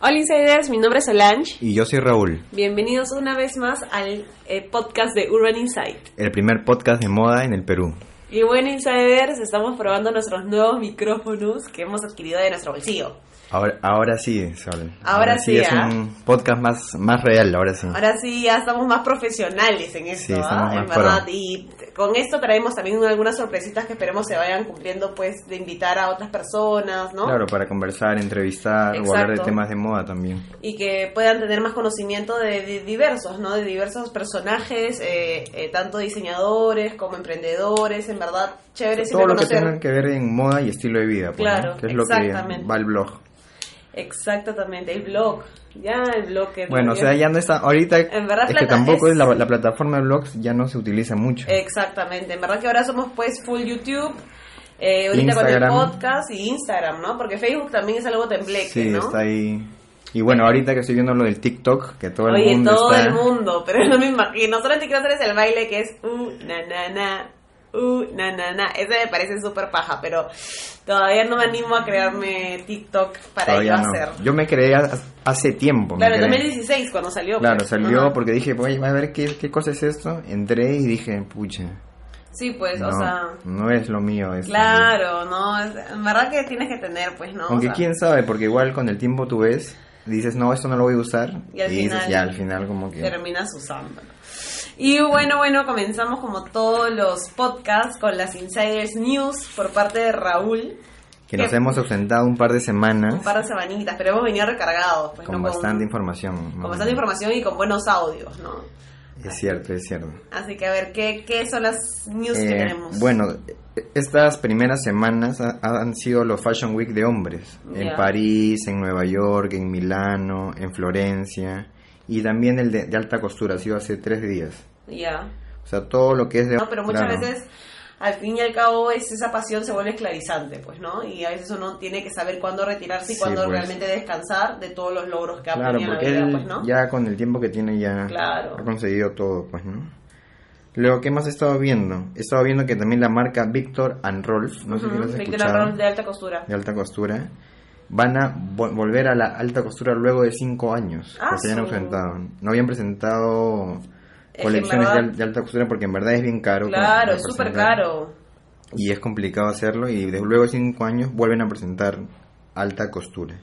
Hola Insiders, mi nombre es Solange. Y yo soy Raúl, Bienvenidos una vez más al eh, podcast de Urban Insight. el primer podcast de moda en el Perú. Y bueno Insiders, estamos probando nuestros nuevos micrófonos que hemos adquirido de nuestro bolsillo. Ahora, ahora sí, Sol. Ahora sí, es ¿ah? un podcast más, más real, ahora sí. Ahora sí, ya estamos más profesionales en esto, Sí, ¿ah? estamos en más verdad. pro. Y con esto traemos también algunas sorpresitas que esperemos se vayan cumpliendo, pues, de invitar a otras personas, ¿no? Claro, para conversar, entrevistar o hablar de temas de moda también. y que puedan tener más conocimiento de, de diversos, ¿no? De diversos personajes, eh, eh, tanto diseñadores como emprendedores, en verdad, chévere Todo lo que conocer. tenga que ver en moda y estilo de vida, pues, ¿no? Claro, que es lo que va al blog. Exactamente, el blog, ya el blog que Bueno, o también- sea, ya no está, ahorita En verdad, es que tampoco es- es la, la plataforma de blogs ya no se utiliza mucho. Exactamente, en verdad que ahora somos pues full YouTube, eh, ahorita Instagram. con el podcast y Instagram, ¿no? Porque Facebook también es algo tembleque, sí, ¿no? está ahí. Y bueno, ahorita que estoy viendo lo del TikTok, que todo el Oye, mundo todo está... el mundo, pero no me imagino. Solamente quiero hacer es el baile que es uh, na, na, na, uh, na, na, na. Ese me parece súper paja, pero todavía no me animo a crearme TikTok para Todavía ir a no. hacer. Yo me creé ha- hace tiempo. Claro, en creé. 2016 cuando salió. Claro, pues. salió Ajá. porque dije, voy a ver qué, qué cosa es esto. Entré y dije, pucha, Sí, pues, no, o sea... no es lo mío. esto. Claro, no, es- en verdad que tienes que tener, pues, ¿no? O Aunque sea, quién sabe, porque igual con el tiempo tú ves, dices, no, esto no lo voy a usar. Y al dices, final- ya, al final como que... terminas usándolo. Y bueno, bueno, comenzamos como todos los podcasts con las Insiders News por parte de Raúl. Que nos que- hemos ausentado un par de semanas Un par de semanitas, pero hemos venido recargados, pues, con ¿no? bastante información. Con ¿no? bastante información y con buenos audios, ¿no? Es cierto, es cierto. Así que a ver, ¿qué, qué son las news que Eh, tenemos? Bueno, estas primeras semanas ha- han sido los Fashion Week de hombres. Ya. En París, en Nueva York, en Milano, en Florencia. Y también el de, de alta costura, ha sido hace tres días. Ya. O sea, todo lo que es de... No, pero muchas claro. veces, al fin y al cabo, es, esa pasión se vuelve esclarizante, pues, ¿no? Y a veces uno tiene que saber cuándo retirarse y Sí, cuándo pues. realmente descansar de todos los logros que ha Claro, obtenido en la vida, él pues, ¿no? ya con el tiempo que tiene ya Claro. ha conseguido todo, pues, ¿no? Luego, ¿qué más he estado viendo? He estado viendo que también la marca Victor and Rolf, no sé si lo has Victor escuchado, Arroz de alta costura. de alta costura, van a vo- volver a la alta costura luego de cinco años Ah, que se hayan su- presentado. No habían presentado colecciones de, verdad- al- de alta costura porque en verdad es bien caro. Claro, es súper caro. Y es complicado hacerlo y de luego de cinco años vuelven a presentar alta costura.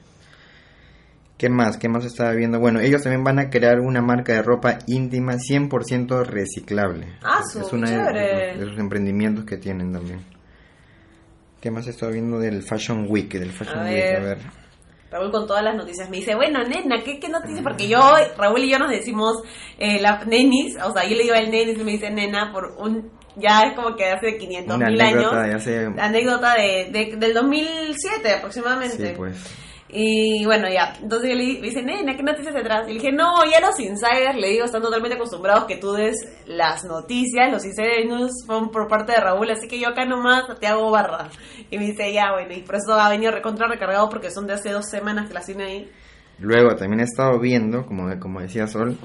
¿Qué más? ¿Qué más estaba viendo? Bueno, ellos también van a crear una marca de ropa íntima 100% reciclable. Ah, su, es uno de, de sus emprendimientos que tienen también. ¿Qué más estaba viendo del Fashion Week? Del Fashion A Week, ver. a ver. Raúl con todas las noticias me dice, bueno, nena, ¿qué, qué noticias? Porque yo, Raúl y yo nos decimos eh, la nenis, o sea, yo le digo al nenis y me dice nena por un, ya es como que hace 500 Una mil años. hace... La anécdota de, de- del 2007 aproximadamente. Sí, pues. Y bueno, ya. Entonces yo le me nena, ¿qué noticias detrás? Y le dije, no, ya los insiders, le digo, están totalmente acostumbrados que tú des las noticias. Los insiders son por parte de Raúl, así que yo acá nomás te hago barra. Y me dice, ya, bueno, y por eso ha venido recontra recargado porque son de hace dos semanas que las tiene ahí. Luego también he estado viendo, como, como decía Sol,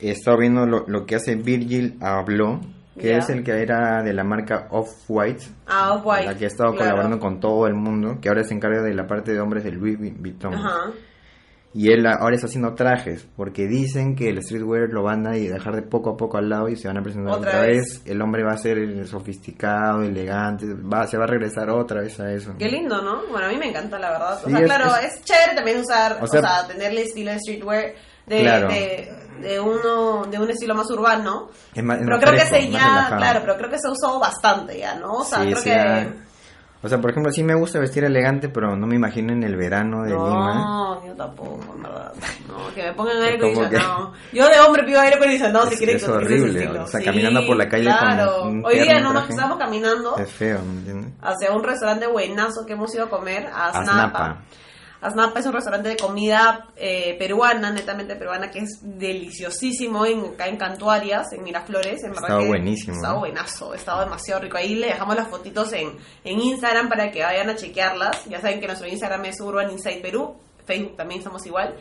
he estado viendo lo, lo que hace Virgil Abloh, que Ya. es el que era de la marca Off-White, Ah, guay. la que ha estado claro. colaborando con todo el mundo, que ahora se encarga de la parte de hombres de Louis Vuitton. Ajá. Y él ahora está haciendo trajes, porque dicen que el streetwear lo van a dejar de poco a poco al lado y se van a presentar Otra otra, vez. vez. El hombre va a ser sofisticado, elegante, va, se va a regresar otra vez a eso. Qué lindo, ¿no? Bueno, a mí me encanta, la verdad. o Sí, sea, es- claro, es, es- chévere también usar, o o sea, sea, tener el estilo de streetwear de, Claro. de, de uno, de un estilo más urbano. Es más- Pero creo que fresco, se más ya, claro, pero creo que se ha usado bastante ya, ¿no? O sea, Sí, creo sí, que... ah, O sea, por ejemplo, sí me gusta vestir elegante, pero no me imagino en el verano de Lima. No, yo tampoco, en verdad. No, que me pongan aire acondicionado. Yo de hombre pido aire acondicionado si Es- quieren es que horrible, o sea, caminando por la calle con claro. un Hoy día nomás traje. estamos caminando Es feo, ¿me entiendes? hacia un restaurante buenazo que hemos ido a comer, a. Aznapa. Aznapa es un restaurante de comida eh, peruana, netamente peruana, que es deliciosísimo en, acá en Cantuarias, en Miraflores. En Estaba que buenísimo, Estaba buenazo, estaba demasiado rico. Ahí le dejamos las fotitos en, en Instagram para que vayan a chequearlas. Ya saben que nuestro Instagram es Urban Insight Perú, Facebook también estamos igual,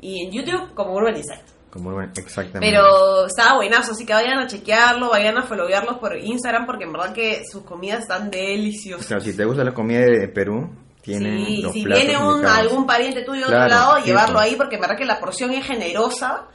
y en YouTube como Urban Insight. Como, exactamente. Pero estaba buenazo, así que vayan a chequearlo, vayan a followearlos por Instagram porque en verdad que sus comidas están O deliciosas. sea, si te gusta la comida de Perú, tienen Sí, los si platos viene un, algún pariente tuyo de Claro, otro lado, llevarlo ahí porque en verdad que la porción es generosa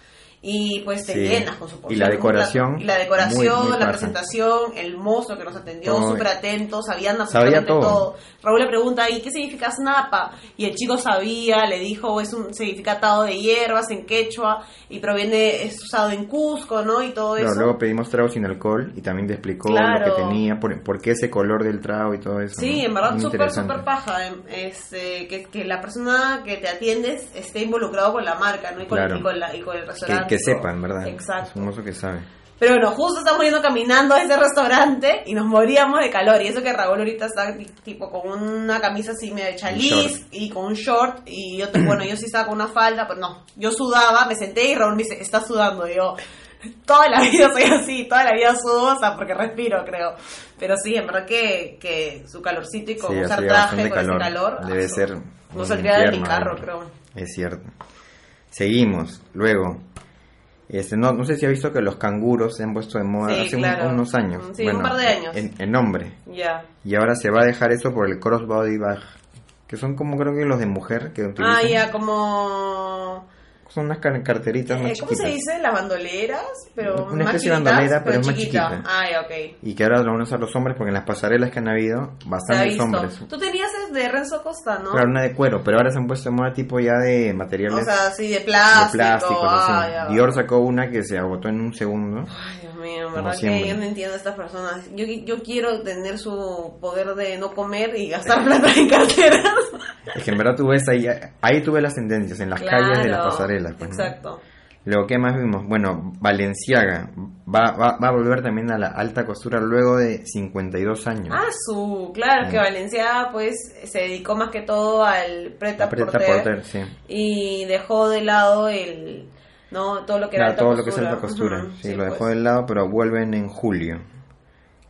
y pues te Sí. llenas con su Y porción. la un decoración. Y la decoración, muy- muy la presentación, el mozo que nos atendió, súper atento, sabían Sabía absolutamente todo. todo. Raúl le pregunta, ¿y qué significa snapa? Y el chico sabía, le dijo, es un significa atado de hierbas en quechua y proviene, es usado en Cusco, ¿no? Y todo Pero eso. luego pedimos trago sin alcohol y también te explicó Claro. lo que tenía, por, por qué ese color del trago y todo eso. Sí, ¿no? en verdad súper, súper paja. em, Este, que, que la persona que te atiendes esté involucrado con la marca, ¿no? Y con, Claro. y con, la- y con el restaurante. que y todo. sepa, en verdad. Exacto. Es un mozo que sabe. Pero bueno, justo estamos yendo caminando a ese restaurante y nos moríamos de calor. Y eso que Raúl ahorita está ti- tipo con una camisa así medio de chaliz y con un short. Y yo, bueno, yo sí estaba con una falda, pero no. Yo sudaba, me senté y Raúl me dice, está sudando. Y yo, toda la vida soy así, toda la vida sudo, o sea, porque respiro, creo. Pero sí, en verdad que, que su calorcito y con Sí, usar traje con ese calor. calor. Debe ah, ser No saldría de mi carro, creo. Es cierto. Seguimos. Luego, este, no, no sé si ha visto que los canguros se han puesto de moda Sí, hace un- unos años. Sí, un par de años. En, en nombre. Ya. Y ahora se va a dejar eso por el crossbody bag. Que son como creo que los de mujer que utilizan. Ah, ya, como... Son unas car- carteritas Eh, más ¿Cómo se chiquitas. dice? Las bandoleras, pero Una más especie de bandolera, pero es más chiquita. chiquita. Ah, ya, ok. Y que ahora lo van a usar los hombres porque en las pasarelas que han habido, Se ha bastantes hombres. Tú tenías de Renzo Costa, ¿no? Claro, una de cuero, pero ahora se han puesto de moda tipo ya de materiales o sea, sí, de de plástico. ah. Dior sacó una que se agotó en un segundo. Ay, Dios mío, verdad que yo no entiendo a estas personas. Yo, yo quiero tener su poder de no comer y gastar plata en carteras. Que en verdad tú ves ahí, ahí tú ves las tendencias, en las calles de las Claro, pasarelas. pues, ¿no? Exacto. Luego, ¿qué más vimos? Bueno, Valenciaga va, va, va a volver también a la alta costura luego de 52 años. Ah, su, claro, que Mm. Valencia pues se dedicó más que todo al preta Aprieta porter porter, sí. y dejó de lado el no todo lo que era Claro, alta todo lo que es costura. alta costura. Ujú, sí, lo dejó pues. de lado, pero vuelven en julio.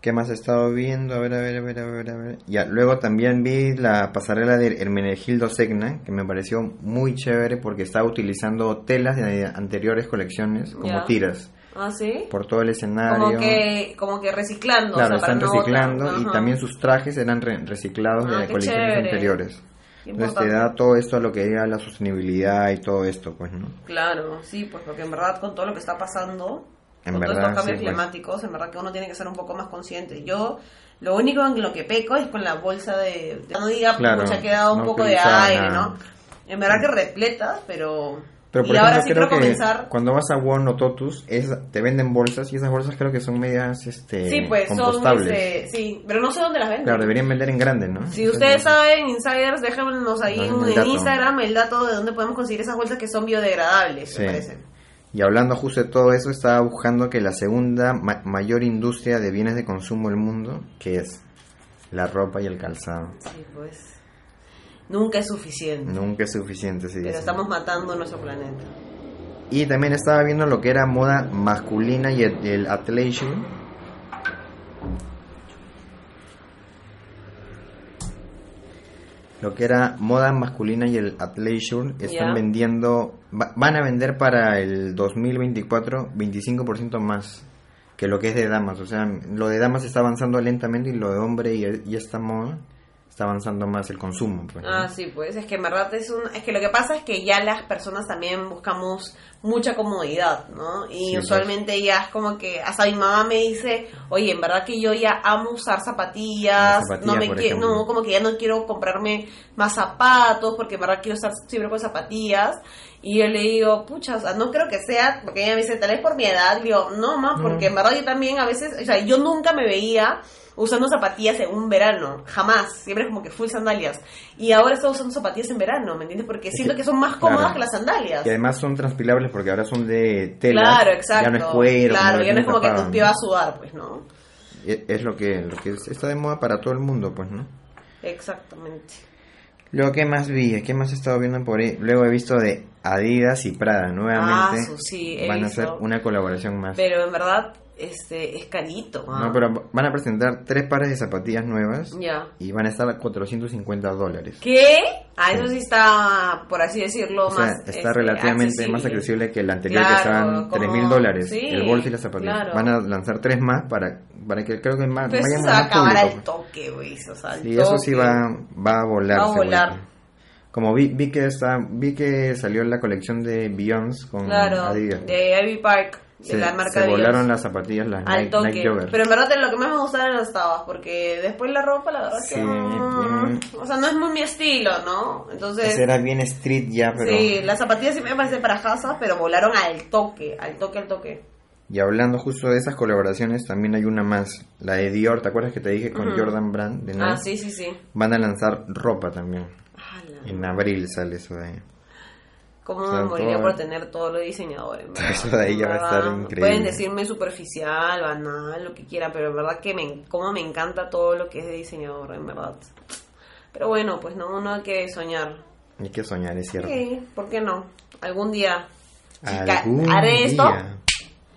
¿Qué más he estado viendo? A ver, a ver, a ver, a ver, a ver. Ya, luego también vi la pasarela de Hermenegildo Segna, que me pareció muy chévere porque estaba utilizando telas de anteriores colecciones como tiras Ah, sí. por todo el escenario. Como que como que reciclando, Claro, o sea, están no reciclando y también sus trajes eran re- reciclados Ah, de colecciones chévere. anteriores. Entonces te da todo esto a lo que era la sostenibilidad y todo esto, pues, ¿no? Claro, sí, pues porque en verdad con todo lo que está pasando, En con verdad, todos estos cambios sí, pues. climáticos, en verdad que uno tiene que ser un poco más consciente. Yo lo único en lo que peco es con la bolsa de, de- no diga, Claro, se ha quedado un no poco de aire, nada. ¿no? En verdad que repletas, pero Pero por y ejemplo, ahora sí creo que comenzar. cuando vas a Won o Totus, es, te venden bolsas y esas bolsas creo que son medias este, Sí, pues son este, sí, pero no sé dónde las venden. Claro, deberían vender en grande, ¿no? Si Entonces, ustedes saben, insiders, déjenos ahí en. Instagram el dato de dónde podemos conseguir esas bolsas que son biodegradables, Sí. me parece. Y hablando justo de todo eso, estaba buscando que la segunda ma- mayor industria de bienes de consumo del mundo, que es la ropa y el calzado. Sí, pues. Nunca es suficiente. Nunca es suficiente, sí. pero dicen. estamos matando nuestro planeta. Y también estaba viendo lo que era moda masculina y el, el athleisure. Lo que era moda masculina y el athleisure están vendiendo, va- van a vender para el 2024 25% más que lo que es de damas. O sea, lo de damas está avanzando lentamente y lo de hombre y, y esta moda está avanzando más el consumo. Pues, ¿no? Ah, sí, pues es que en verdad es un... Es que lo que pasa es que ya las personas también buscamos mucha comodidad, ¿no? Y Sí, pues. usualmente ya es como que... Hasta mi mamá me dice, oye, en verdad que yo ya amo usar zapatillas, Las zapatillas, no me por qui- ejemplo. no, como que ya no quiero comprarme más zapatos, porque en verdad quiero estar siempre con zapatillas. Y yo le digo, pucha, o sea, no creo que sea, porque ella me dice, tal vez por mi edad, le digo, no, más, porque en verdad yo también a veces, o sea, yo nunca me veía usando zapatillas en un verano, jamás, siempre como que full sandalias. Y ahora estoy usando zapatillas en verano, ¿me entiendes? Porque siento que son más cómodas Claro. que las sandalias. Y además son transpirables porque ahora son de tela. Claro, exacto. Ya no es cuero. Claro, ya no es como que tu pie va a sudar, pues, ¿no? Es es lo que, lo que es- está de moda para todo el mundo, pues, ¿no? Exactamente. Luego, ¿qué más vi? ¿Qué más he estado viendo por ahí? Luego he visto de Adidas y Prada nuevamente. Ah, sí, he van a visto. hacer una colaboración más. Pero en verdad, este, es carito. ¿ah? No, pero van a presentar tres pares de zapatillas nuevas Ya. y van a estar a 450 dólares. ¿Qué? Ah, Sí. eso sí está, por así decirlo, O sea, más... está este, relativamente más accesible que el anterior que Claro, estaban como- 3 mil dólares. sí, el bolso y las zapatillas. claro. Van a lanzar tres más para para que creo que más, Pero eso se va a acabar público, al toque, güey. O sea, Sí, eso sí toque. va, va a volar. Va a volar. Como vi, vi que está, vi que salió la colección de Beyoncé con Claro, Adidas. de Ivy Park, de se, la marca se de volaron las zapatillas, las al Nike, toque. Nike Jogger. Pero en verdad lo que más me gustaban eran las tabas, porque después la ropa, la verdad que. Mm, o sea, no es muy mi estilo, ¿no? Entonces. Era bien street ya, pero... Sí, las zapatillas sí me parecen para casa, pero volaron al toque, al toque, al toque. Y hablando justo de esas colaboraciones, también hay una más, la de Dior, ¿te acuerdas que te dije con. Jordan Brand de Nike? Ah, sí, sí, sí. Van a lanzar ropa también. Ala, En abril sale eso de ahí. ¿Cómo me moriría por tener todo lo de diseñador? en verdad? Eso de ahí ya va a estar increíble. Pueden decirme superficial, banal, lo que quieran, pero en verdad que me, como me encanta todo lo que es de diseñador, en verdad. Pero bueno, pues no, no hay que soñar. Hay que soñar, es cierto. Sí, ¿por qué no? Algún día chica, Algún haré esto día.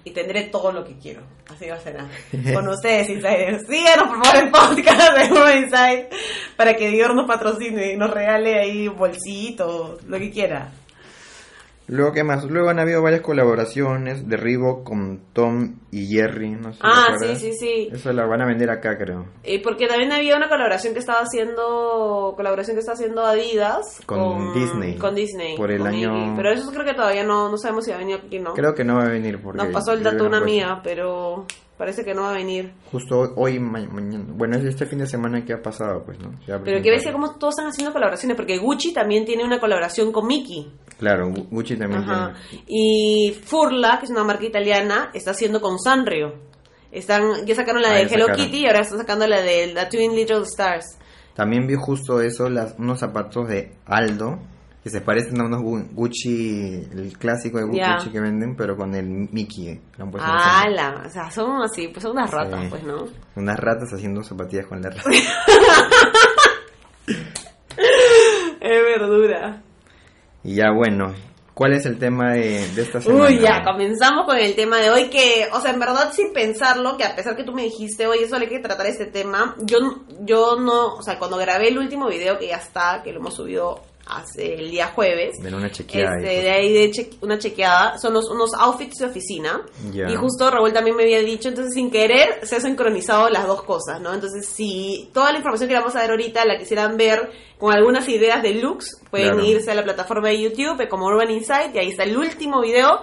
y tendré todo lo que quiero. Así va a ser. Con ustedes, Insiders. Síganos por favor en podcast de Uno Inside para que Dior nos patrocine y nos regale ahí bolsitos, lo que quiera. Luego, ¿qué más? Luego han habido varias colaboraciones de Reebok con Tom y Jerry, no sé Ah, sí, sí, sí. Eso la van a vender acá, creo. Y porque también había una colaboración que estaba haciendo colaboración que está haciendo Adidas Con Disney. con Disney Por el año- Iggy. pero eso creo que todavía no no sabemos si va a venir aquí no Creo que no va a venir porque... nos pasó el dato una amiga pero parece que no va a venir Justo hoy, ma- mañana. Bueno, es este fin de semana que ha pasado, pues, ¿no? Pero que ves como todos están haciendo colaboraciones porque Gucci también tiene una colaboración con Mickey Claro, Gu- Gucci también Ajá. tiene. y Furla que es una marca italiana está haciendo con Sanrio están ya sacaron la Ah, de Hello sacaron. Kitty y ahora están sacando la de la Twin Little Stars También vi justo eso, las, unos zapatos de Aldo, que se parecen a unos Gu- Gucci, el clásico de Ya. Gucci que venden, pero con el Mickey. eh, han puesto Ah, la, o sea, son así, pues son unas ratas, Sí. pues, ¿no? Unas ratas haciendo zapatillas con la rata. Es verdura. y ya bueno, ¿cuál es el tema de, de esta semana? Uy, ya, comenzamos con el tema de hoy que, o sea, en verdad sin pensarlo, que a pesar que tú me dijiste, oye, eso hay que tratar este tema, yo, yo no, o sea, cuando grabé el último video que ya está, que lo hemos subido hace el día jueves, De una chequeada. este, de ahí de che- una chequeada, son los, unos outfits de oficina. Ya. Y justo Raúl también me había dicho, entonces sin querer se ha sincronizado las dos cosas, ¿no? Entonces, si toda la información que vamos a ver ahorita la quisieran ver con algunas ideas de looks, pueden Claro. irse a la plataforma de YouTube como Urban Insight y ahí está el último video,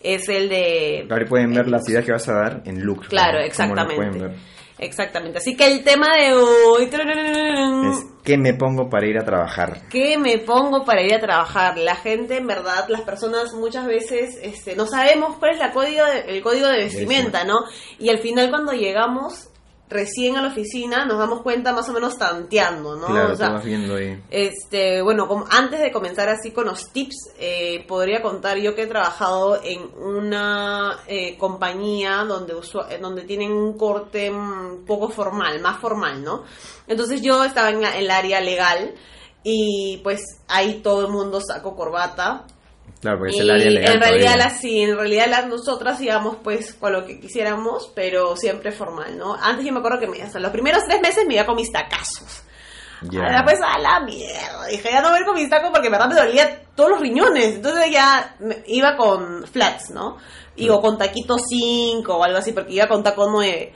es el de... Ahora pueden ver las ideas que vas a dar en looks. Claro, ¿no? Exactamente. Exactamente. Así que el tema de hoy... Es ¿qué me pongo para ir a trabajar? ¿Qué me pongo para ir a trabajar? La gente, en verdad, las personas muchas veces este, no sabemos cuál es la código de- el código de vestimenta, ¿no? Y al final cuando llegamos recién a la oficina nos damos cuenta más o menos tanteando, ¿no? Claro, O sea, viendo ahí. este, bueno, como antes de comenzar así con los tips, eh, podría contar yo que he trabajado en una eh, compañía donde, eh, donde tienen un corte un poco formal, más formal, ¿no? Entonces yo estaba en la- el área legal y pues ahí todo el mundo sacó corbata, Claro, porque es y el área legal. en realidad las sí, en realidad las nosotras íbamos pues con lo que quisiéramos, pero siempre formal, ¿no? Antes yo me acuerdo que me, hasta los primeros tres meses me iba con mis tacazos. Ya. Ahora pues a la mierda. Dije, ya no voy a ir con mis tacos porque en verdad me dolía todos los riñones. Entonces ya me- iba con flats, ¿no? Y o con taquito 5 o algo así, porque iba con taco 9.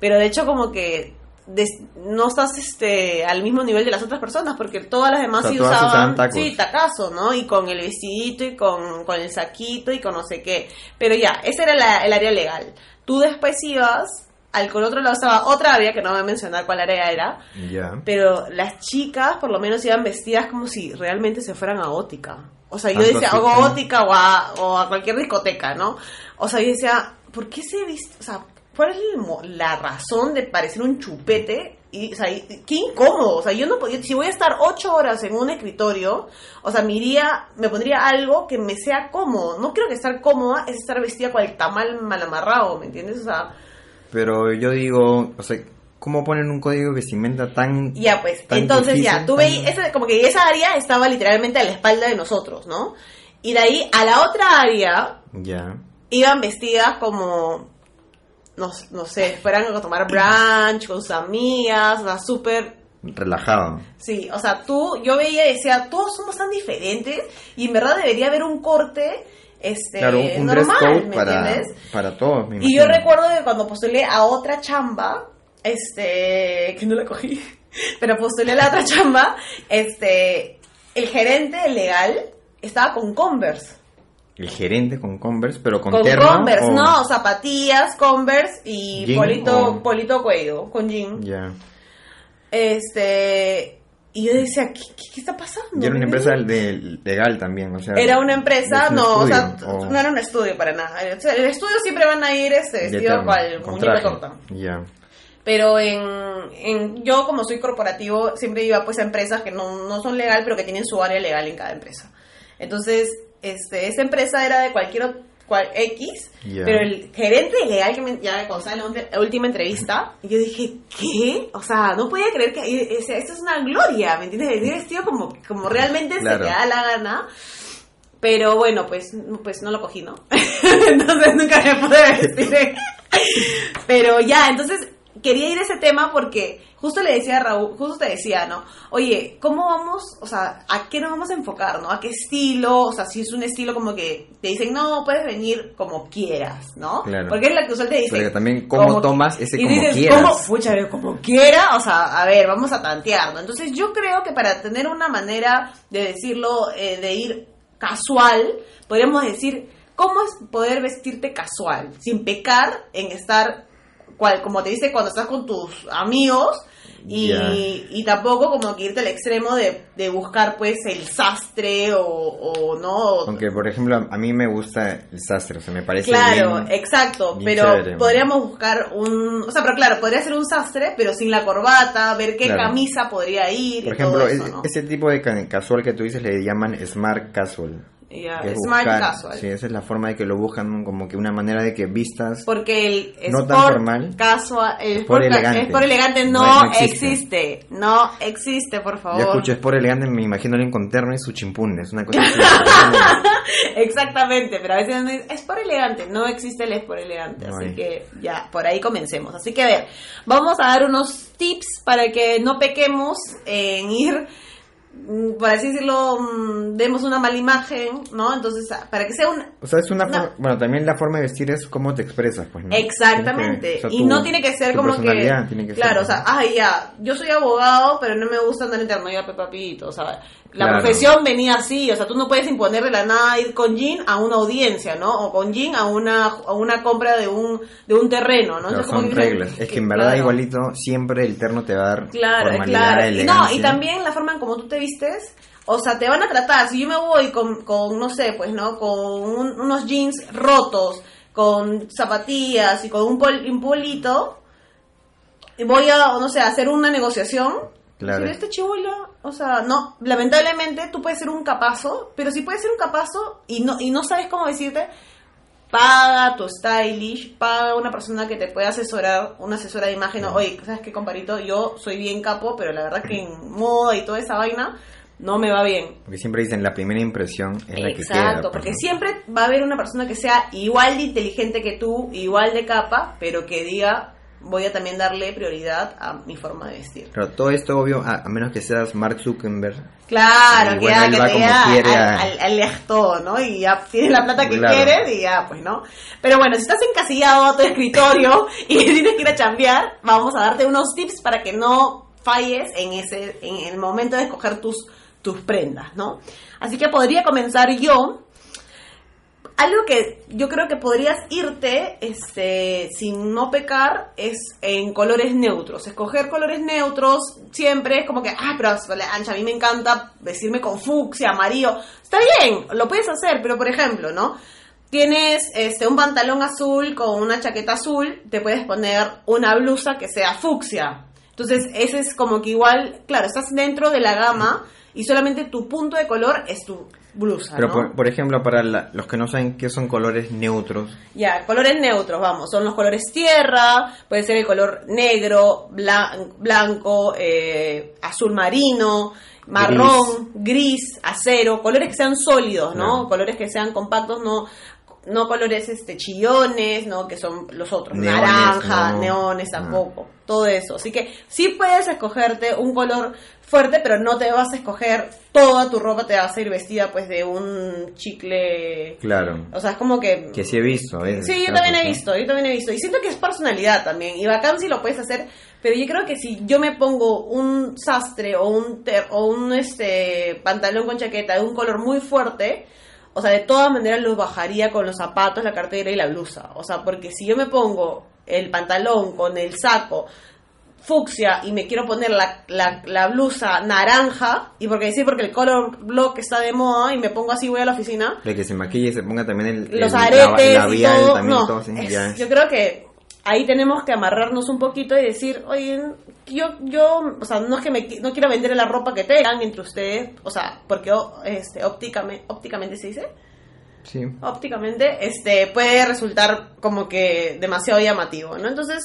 Pero de hecho como que des- no estás este al mismo nivel de las otras personas, porque todas las demás O sea, sí usaban, usaban tacos. sí, tacazo, ¿no? Y con el vestidito y con, con el saquito y con no sé qué. Pero ya, ese era la- el área legal. Tú después ibas, al con otro lado estaba otra área, que no voy a mencionar cuál área era, Ya. pero las chicas por lo menos iban vestidas como si realmente se fueran a ótica. O sea, yo Tanto decía, o a ótica o a, o a cualquier discoteca, ¿no? O sea, yo decía, ¿por qué se viste? O sea, ¿cuál es el la razón de parecer un chupete? Y, o sea, y- qué incómodo. O sea, yo no podía, si voy a estar ocho horas en un escritorio, o sea, me iría, me pondría algo que me sea cómodo. No creo que estar cómoda es estar vestida con el tamal mal amarrado, ¿me entiendes? O sea, Pero yo digo, o sea, ¿cómo ponen un código de vestimenta tan... Ya, pues, tan entonces ya, tú tan- veis, esa, como que esa área estaba literalmente a la espalda de nosotros, ¿no? Y de ahí a la otra área Ya. iban vestidas como, no, no sé, fueran a tomar brunch con sus amigas, o sea, súper Relajado. Sí, o sea, tú, yo veía y decía, todos somos tan diferentes y en verdad debería haber un corte este, Claro, un, un dress normal, code ¿me para, entiendes? para todos, me Y yo recuerdo que cuando postulé a otra chamba, este, que no la cogí, pero postulé a la otra chamba, este, el gerente legal estaba con Converse. El gerente con Converse, pero con, Con terno Converse, o- no, zapatillas, Converse y Jean polito, o- polito cuello, con jean. Ya. Este, y yo decía, ¿qué, qué, qué está pasando? Y era una ¿Me empresa de, legal también, o sea. Era una empresa, ¿es un no, o sea, o no era un estudio para nada. O sea, el estudio siempre van a ir este, vestido cual con muñeco torta. Ya. Pero en, en yo como soy corporativo siempre iba pues a empresas que no, no son legal pero que tienen su área legal en cada empresa. Entonces, este, esta empresa era de cualquier cual, X, pero el gerente legal que me, ya en la última entrevista, yo dije, ¿qué? O sea, no podía creer que o sea, esto es una gloria, ¿me entiendes? Venir vestido como, como realmente Claro. se te da la gana. Pero bueno, pues, pues no lo cogí, ¿no? entonces nunca me pude vestir. Pero ya, entonces quería ir a ese tema porque justo le decía a Raúl, justo te decía, ¿no? Oye, ¿cómo vamos, o sea, a qué nos vamos a enfocar, ¿no? ¿A qué estilo? O sea, si es un estilo como que te dicen, no, puedes venir como quieras, ¿no? Claro. Porque es la que usual te dice. Pero también, ¿cómo como- tomas ese y como dices, quieras? ¿cómo? Pucha, como quiera, o sea, a ver, vamos a tantear, ¿no? Entonces yo creo que para tener una manera de decirlo, eh, de ir casual, podríamos decir, ¿cómo es poder vestirte casual? Sin pecar en estar, cual, como te dice, cuando estás con tus amigos. Y, y tampoco como que irte al extremo de, de buscar pues el sastre o, o no Aunque, por ejemplo, a mí me gusta el sastre, o sea, me parece Claro, bien- exacto, bien pero chévere. podríamos buscar un, o sea, pero claro, podría ser un sastre, pero sin la corbata, ver qué Claro. camisa podría ir. Por y ejemplo, todo eso, es- ¿no? ese tipo de ca- casual que tú dices le llaman smart casual. Que es smart buscar- casual. Sí, esa es la forma de que lo buscan, como que una manera de que vistas Porque el No tan sport formal. casual, el Sport sport, elegante. sport elegante no, No- no existe. existe. no existe, por favor. Yo escucho Sport elegante, me imagino alguien con terno y su chimpún, es una cosa así. Exactamente, pero a veces dice, es por elegante, no existe el es por elegante, No así hay. que ya, por ahí comencemos. Así que a ver, vamos a dar unos tips para que no pequemos en ir, por así decirlo, mm, demos una mala imagen, ¿no? Entonces, ah, para que sea un... O sea, es una forma, bueno, también la forma de vestir es cómo te expresas, pues, ¿no? Exactamente. Tienes que- o sea, y tu- no tiene que ser como que. personalidad tiene que claro, ser, o sea, ay, ya, yo soy abogado, pero no me gusta andar en terno, ya, pe, papito. O sea, la Claro. profesión venía así. O sea, tú no puedes imponer de la nada ir con jean a una audiencia, ¿no? O con jean a una, a una compra de un, de un terreno, ¿no? Claro, Entonces, como son reglas. Es que en verdad claro. igualito siempre el terno te va a dar Claro, claro. Y no, y también la forma en cómo tú te vistes, o sea, te van a tratar. Si yo me voy con, con no sé, pues, ¿no? Con un- unos jeans rotos, con zapatillas y con un, pol- un polito, voy a, no sé, a hacer una negociación. Claro. Pero este chibola, o sea, no, lamentablemente tú puedes ser un capazo, pero si puedes ser un capazo y no, y no sabes cómo decirte, paga tu stylish, paga una persona que te pueda asesorar, una asesora de imagen, o, oye, ¿sabes qué, comparito? Yo soy bien capo, pero la verdad que en moda y toda esa vaina no me va bien. Porque siempre dicen la primera impresión es la que queda. Exacto, pues, porque ¿no? siempre va a haber una persona que sea igual de inteligente que tú, igual de capa, pero que diga, voy a también darle prioridad a mi forma de vestir. Pero todo esto, obvio, a, a menos que seas Mark Zuckerberg. Claro, que ya que te ya quiere al, al, al todo, ¿no? Y ya tienes la plata que Claro. quieres y ya, pues, ¿no? Pero bueno, si estás encasillado a tu escritorio y tienes que ir a chambear, vamos a darte unos tips para que no falles en ese en el momento de escoger tus tus prendas, ¿no? Así que podría comenzar yo algo que yo creo que podrías irte este, sin no pecar es en colores neutros. Escoger colores neutros siempre es como que, ah, pero Ancha, a mí me encanta vestirme con fucsia, amarillo. Está bien, lo puedes hacer, pero por ejemplo, ¿no? Tienes este, un pantalón azul con una chaqueta azul, te puedes poner una blusa que sea fucsia. Entonces, ese es como que igual, claro, estás dentro de la gama y solamente tu punto de color es tu blusa. Pero, ¿no? por, por ejemplo, para la- los que no saben qué son colores neutros, Ya, colores neutros, vamos, son los colores tierra, puede ser el color negro, blan- blanco, eh, azul marino, marrón, gris. acero, colores que sean sólidos, ¿no? Colores que sean compactos, no no colores este chillones, ¿no? Que son los otros, Neones, naranja, no. neones Ah. tampoco, todo eso. Así que sí puedes escogerte un color fuerte, pero no te vas a escoger toda tu ropa, te vas a ir vestida pues de un chicle... Claro. O sea, es como que... Que sí he visto. Sí, yo claro, también he visto, yo también he visto. Y siento que es personalidad también. Y bacán si lo puedes hacer. Pero yo creo que si yo me pongo un sastre o un, ter- o un este pantalón con chaqueta de un color muy fuerte, o sea, de todas maneras lo bajaría con los zapatos, la cartera y la blusa. O sea, porque si yo me pongo el pantalón con el saco fucsia y me quiero poner la, la, la blusa naranja, y porque sí, porque el color block está de moda y me pongo así, voy a la oficina, De que se maquille y se ponga también el, los el aretes y labial todo. también no, todo así, es- ya es- yo creo que ahí tenemos que amarrarnos un poquito y decir, oye, yo, yo, o sea, no es que me, no quiero vender la ropa que tengan entre ustedes, o sea, porque este, ópticamente, ópticamente se dice, Sí. ópticamente, este, puede resultar como que demasiado llamativo, ¿no? Entonces,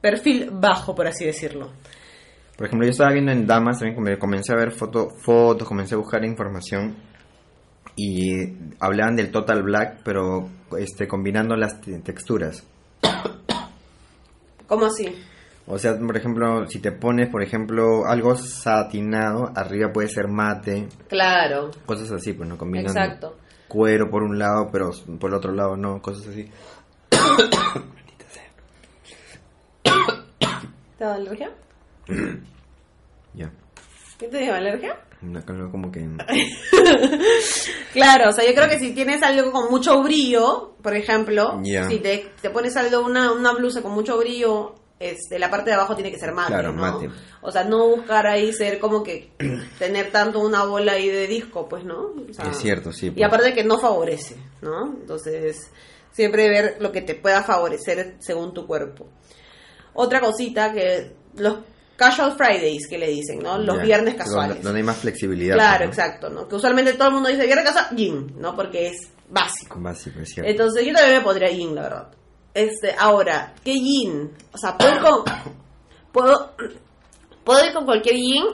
perfil bajo, por así decirlo. Por ejemplo, yo estaba viendo en Damas, también come- comencé a ver foto, fotos, comencé a buscar información y hablaban del Total Black, pero este combinando las te- texturas. ¿Cómo así? O sea, por ejemplo, si te pones, por ejemplo, algo satinado, arriba puede ser mate, Claro, cosas así, pues no combinando exacto. Cuero por un lado, pero por el otro lado no, cosas así. ¿Te da alergia? Ya. ¿Qué te dio alergia? No, como que Claro, o sea, yo creo que si tienes algo con mucho brillo, por ejemplo, si te, te pones algo, una, una blusa con mucho brillo, este, la parte de abajo tiene que ser mate, Claro, ¿no? mate. O sea, no buscar ahí ser como que tener tanto una bola ahí de disco, pues, ¿no? O sea, es cierto, sí. Y pues. aparte que no favorece, ¿no? Entonces, siempre ver lo que te pueda favorecer según tu cuerpo. Otra cosita que los casual Fridays que le dicen, ¿no? Los viernes casuales. Donde, hay más flexibilidad. Claro, pues, ¿no? exacto, ¿no? Que usualmente todo el mundo dice viernes casual, jean, ¿no? Porque es básico. Básico, es cierto. Entonces yo también me pondría jean, la verdad. Este, ahora, ¿qué jean? O sea, puedo ir con, puedo, puedo ir con cualquier jean.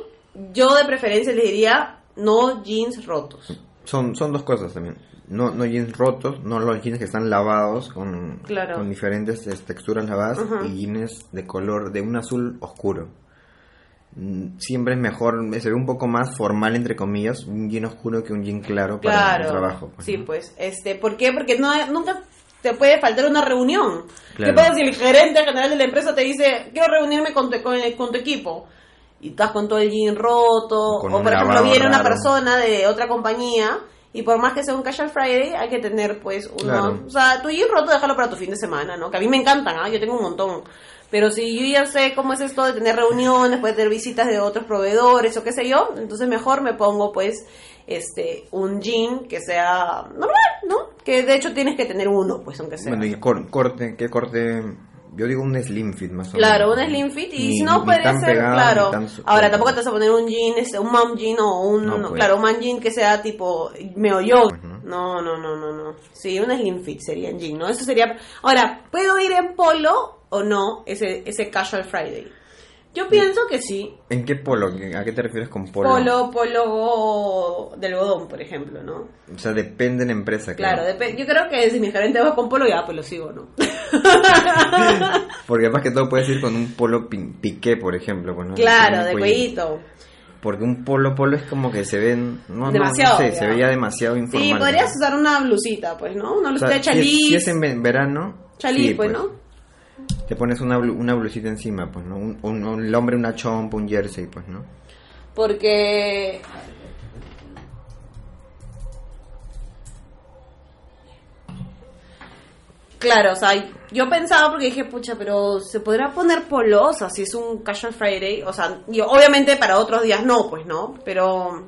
Yo de preferencia les diría no jeans rotos. Son, son dos cosas también. No, no jeans rotos, no los jeans que están lavados con, Claro. con diferentes eh, texturas lavadas y jeans de color de un azul oscuro. Mm, Siempre es mejor, se ve un poco más formal entre comillas, un jean oscuro que un jean claro para Claro. el trabajo. pues, sí, ¿no? pues, este, ¿por qué? Porque no nunca te puede faltar una reunión. Claro. ¿Qué pasa si el gerente general de la empresa te dice, quiero reunirme con tu, con, el- con tu equipo? Y estás con todo el jean roto, o por ejemplo viene una persona de otra compañía y por más que sea un casual Friday hay que tener pues uno, Claro. o sea, tu jean roto déjalo para tu fin de semana, ¿no? Que a mí me encantan, ¿ah? Yo tengo un montón. Pero si yo ya sé cómo es esto de tener reuniones, puede tener visitas de otros proveedores o qué sé yo, entonces mejor me pongo pues este un jean que sea normal, ¿no? Que de hecho tienes que tener uno, pues aunque sea. Bueno, y cor- corte, ¿qué corte? Yo digo un slim fit más o Claro, menos. un slim fit y si no puede ser, claro. tan Ahora tampoco te vas a poner un jean, este, un mom jean o un, No, pues. claro, un man jean que sea tipo. Pues, ¿no? No, no, no, no, no. Sí, un slim fit sería en jean, ¿no? Eso sería. Ahora, ¿puedo ir en polo o no ese ese casual Friday? Yo pienso que sí. ¿En qué polo? ¿A qué te refieres con polo? Polo, polo de algodón, por ejemplo, ¿no? O sea, depende de la empresa. Claro, yo creo que si mi gerente va con polo, ya pues lo sigo, ¿no? Porque además que todo puedes ir con un polo pi- piqué, por ejemplo. Pues, ¿no? claro, de cuellito. Porque un polo polo es como que se ven... No, Demasiado, No, sé, se veía demasiado informal. Sí, podrías usar una blusita, pues, ¿no? Una O blusita sea, de si es- chaliz. Si es, en ve- verano... Chaliz, sí, pues, ¿no? Te pones una, una blusita encima, pues, ¿no? Un, un- hombre una chompa, un jersey, pues, ¿no? Porque. Claro, o sea, yo pensaba porque dije, pucha, pero se podrá poner polosa si es un casual Friday. O sea, yo, obviamente para otros días no, pues, ¿no? Pero.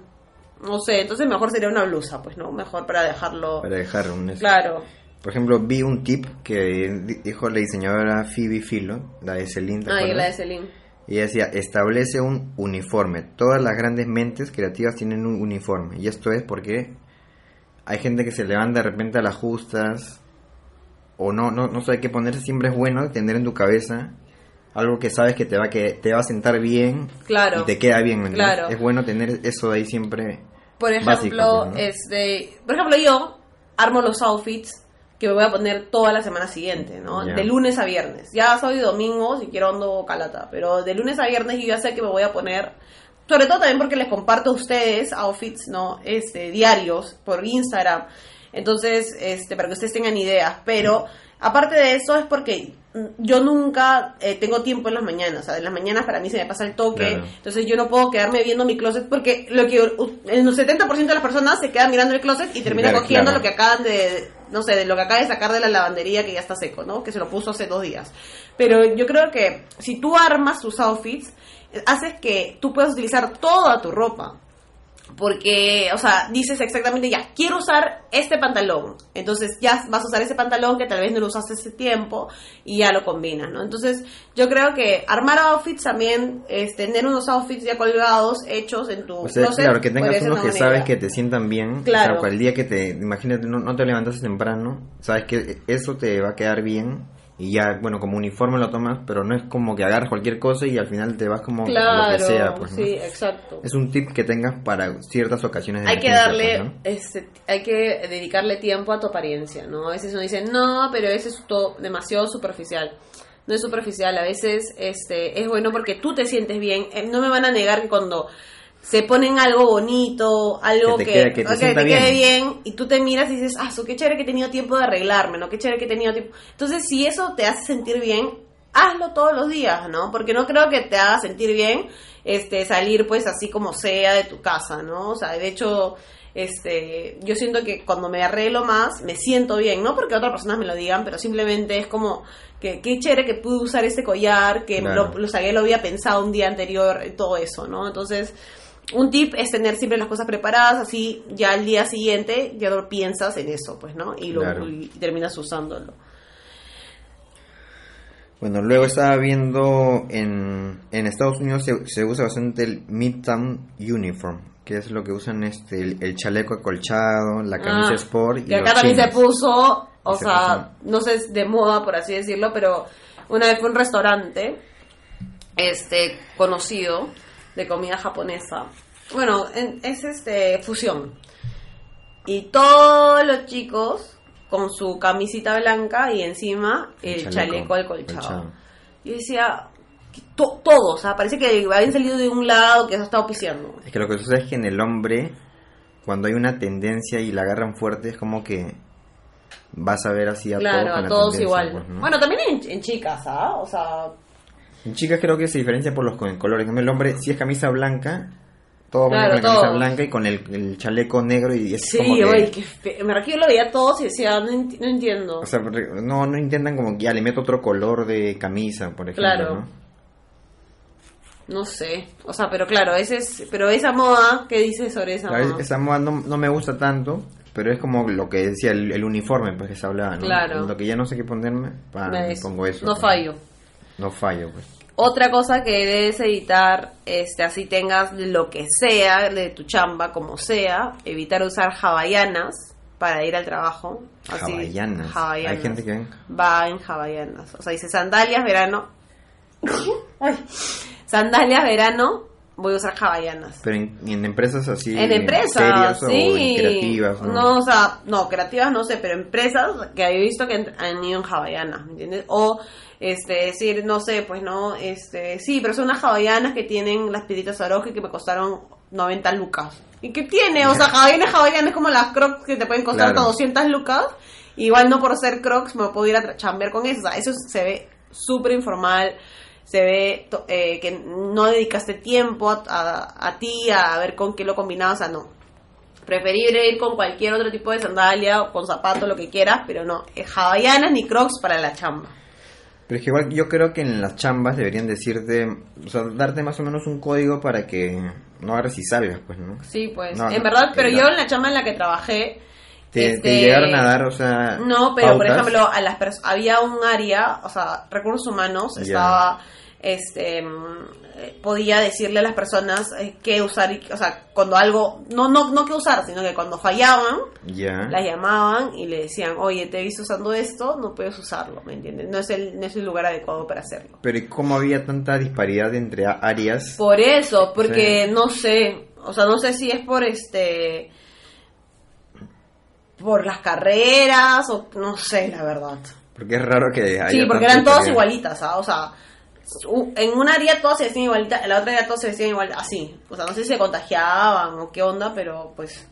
No sé, entonces mejor sería una blusa, pues, ¿no? Mejor para dejarlo. Para dejar un... Claro. Por ejemplo, vi un tip que di- dijo la diseñadora Phoebe Philo, la de Celine, ¿te Ah, y la de Celine. Y ella decía, establece un uniforme. Todas las grandes mentes creativas tienen un uniforme. Y esto es porque hay gente que se levanta de repente a las justas o no, no, no sabe qué ponerse. Siempre es bueno tener en tu cabeza algo que sabes que te va, que te va a sentar bien Claro. y te queda bien. ¿me entiendes? Claro. Es bueno tener eso de ahí siempre. Por ejemplo, Básico, pues, ¿no? este, por ejemplo, yo armo los outfits que me voy a poner toda la semana siguiente, ¿no? De lunes a viernes. Ya sábado y domingo, si quiero ando calata, pero de lunes a viernes yo ya sé que me voy a poner sobre todo también porque les comparto a ustedes outfits, ¿no? Este, diarios por Instagram. Entonces, este, para que ustedes tengan ideas. Pero, aparte de eso, es porque yo nunca eh, tengo tiempo en las mañanas. O sea, en las mañanas para mí se me pasa el toque. Claro. Entonces, yo no puedo quedarme viendo mi closet porque lo que el 70% de las personas se quedan mirando el closet y terminan Claro, cogiendo claro. lo que acaban de, no sé, de lo que acaba de sacar de la lavandería que ya está seco, ¿no? Que se lo puso hace dos días. Pero yo creo que si tú armas tus outfits, haces que tú puedas utilizar toda tu ropa. Porque, o sea, dices exactamente, ya, quiero usar este pantalón. Entonces ya vas a usar ese pantalón que tal vez no lo usaste ese tiempo y ya lo combinas, ¿no? Entonces yo creo que armar outfits también, es tener unos outfits ya colgados, hechos en tu O sea, closet, claro, que tengas unos que buena sabes que te sientan bien. Claro. O sea, el día que te, imagínate, no, no te levantas temprano, sabes que eso te va a quedar bien. Y ya, bueno, como uniforme lo tomas, pero no es como que agarras cualquier cosa y al final te vas como Claro, lo que sea. Pues, ¿no? sí, exacto. Es un tip que tengas para ciertas ocasiones de hay que darle, ¿no? este, hay que dedicarle tiempo a tu apariencia, ¿no? A veces uno dice, no, pero ese es todo demasiado superficial. No es superficial, a veces este, es bueno porque tú te sientes bien. Eh, No me van a negar que cuando se ponen algo bonito, algo Que que, te quede- que te ok, sienta quede bien. bien, y tú te miras y dices, ah, su, qué chévere que he tenido tiempo de arreglarme, ¿no? Qué chévere que he tenido tiempo. Entonces, si eso te hace sentir bien, hazlo todos los días, ¿no? Porque no creo que te haga sentir bien este salir pues así como sea de tu casa, ¿no? O sea, de hecho, este, yo siento que cuando me arreglo más, me siento bien, no porque otras personas me lo digan, pero simplemente es como que qué chévere que pude usar este collar, que Claro. lo, lo saqué, lo había pensado un día anterior, todo eso, ¿no? Entonces, un tip es tener siempre las cosas preparadas, así ya al día siguiente ya no piensas en eso, pues, ¿no? Y, lo, Claro. y terminas usándolo. Bueno, luego estaba viendo en, en Estados Unidos se, se usa bastante el Midtown Uniform, que es lo que usan este el, el chaleco acolchado, la camisa Ah, sport y que los acá también se puso, o se sea, no sé, es de moda por así decirlo, pero una vez fue un restaurante este conocido de comida japonesa. Bueno, en- es este fusión. Y todos los chicos con su camisita blanca y encima el, chaleco, acolchado. acolchado. Yo decía, to- todos, o sea, parece que habían salido de un lado que se ha estado piseando. Es que lo que sucede es que en el hombre, cuando hay una tendencia y la agarran fuerte, es como que vas a ver así a todos Claro, con a todos igual. pues, ¿no? Bueno, también en, en chicas, ¿ah? O sea, En chicas creo que se diferencia por los co- colores. En el hombre, si es camisa blanca, todos van Claro, con la camisa blanca y con el, el chaleco negro y es Sí, como que... oye, qué fe- Me yo lo veía todos y decía, no, enti- no entiendo. O sea, no, no intentan como que ya le meto otro color de camisa, por ejemplo, Claro. ¿no? no sé. O sea, pero claro, ese es, pero esa moda, ¿qué dices sobre esa Claro, moda? esa moda no, no me gusta tanto, pero es como lo que decía el, el uniforme, pues que se hablaba, ¿no? Claro. Lo que ya no sé qué ponerme, pongo eso. No pues. fallo. No fallo, pues. Otra cosa que debes evitar, este, así tengas lo que sea de tu chamba, como sea, evitar usar hawaianas para ir al trabajo. Así, Hawaianas. hawaianas. Hay gente que va en hawaianas. O sea, dice sandalias, verano. Ay. Sandalias, verano, voy a usar hawaianas. Pero en, en empresas así. En empresas, serias o sí. en creativas, ¿no? No, o sea, no, creativas no sé, pero empresas que he visto que han- ido en ¿me entiendes? O, este, decir, no sé, pues no, este, sí, pero son unas hawaianas que tienen las piedritas Swarovski que me costaron 90 lucas. ¿Y qué tiene? O sea, hawaianas, hawaianas como las crocs que te pueden costar Claro. hasta 200 lucas. Igual no por ser crocs me puedo ir a chambear con eso. O sea, eso se ve súper informal. Se ve eh, que no dedicaste tiempo a, a- a ti a ver con qué lo combinabas. O sea, no. Preferible ir con cualquier otro tipo de sandalia o con zapato, lo que quieras, pero no. eh, Hawaianas ni crocs para la chamba. Pero es que igual yo creo que en las chambas deberían decirte, o sea, darte más o menos un código para que no agarres y salgas, pues, ¿no? Sí, pues. No, en no, verdad, pero yo en la chamba en la que trabajé. Te, este, te llegaron a dar, o sea. No, pero por pautas. ejemplo, a las había un área, o sea, recursos humanos, estaba, este, mm, podía decirle a las personas eh, qué usar, y, o sea, cuando algo, no, no, no qué usar, sino que cuando fallaban, Ya. las llamaban y le decían, oye, te he visto usando esto, no puedes usarlo, ¿me entiendes? No es el, no es el lugar adecuado para hacerlo. Pero ¿y cómo había tanta disparidad entre áreas? Por eso, porque Sí. no sé, o sea, no sé si es por este por las carreras o no sé, la verdad. Porque es raro que haya Sí, porque eran todas igualitas, ¿ah? o sea, en una área todas se vestían igualitas, en la otra área todas se vestían igual, así. O sea, no sé si se contagiaban o qué onda, pero pues,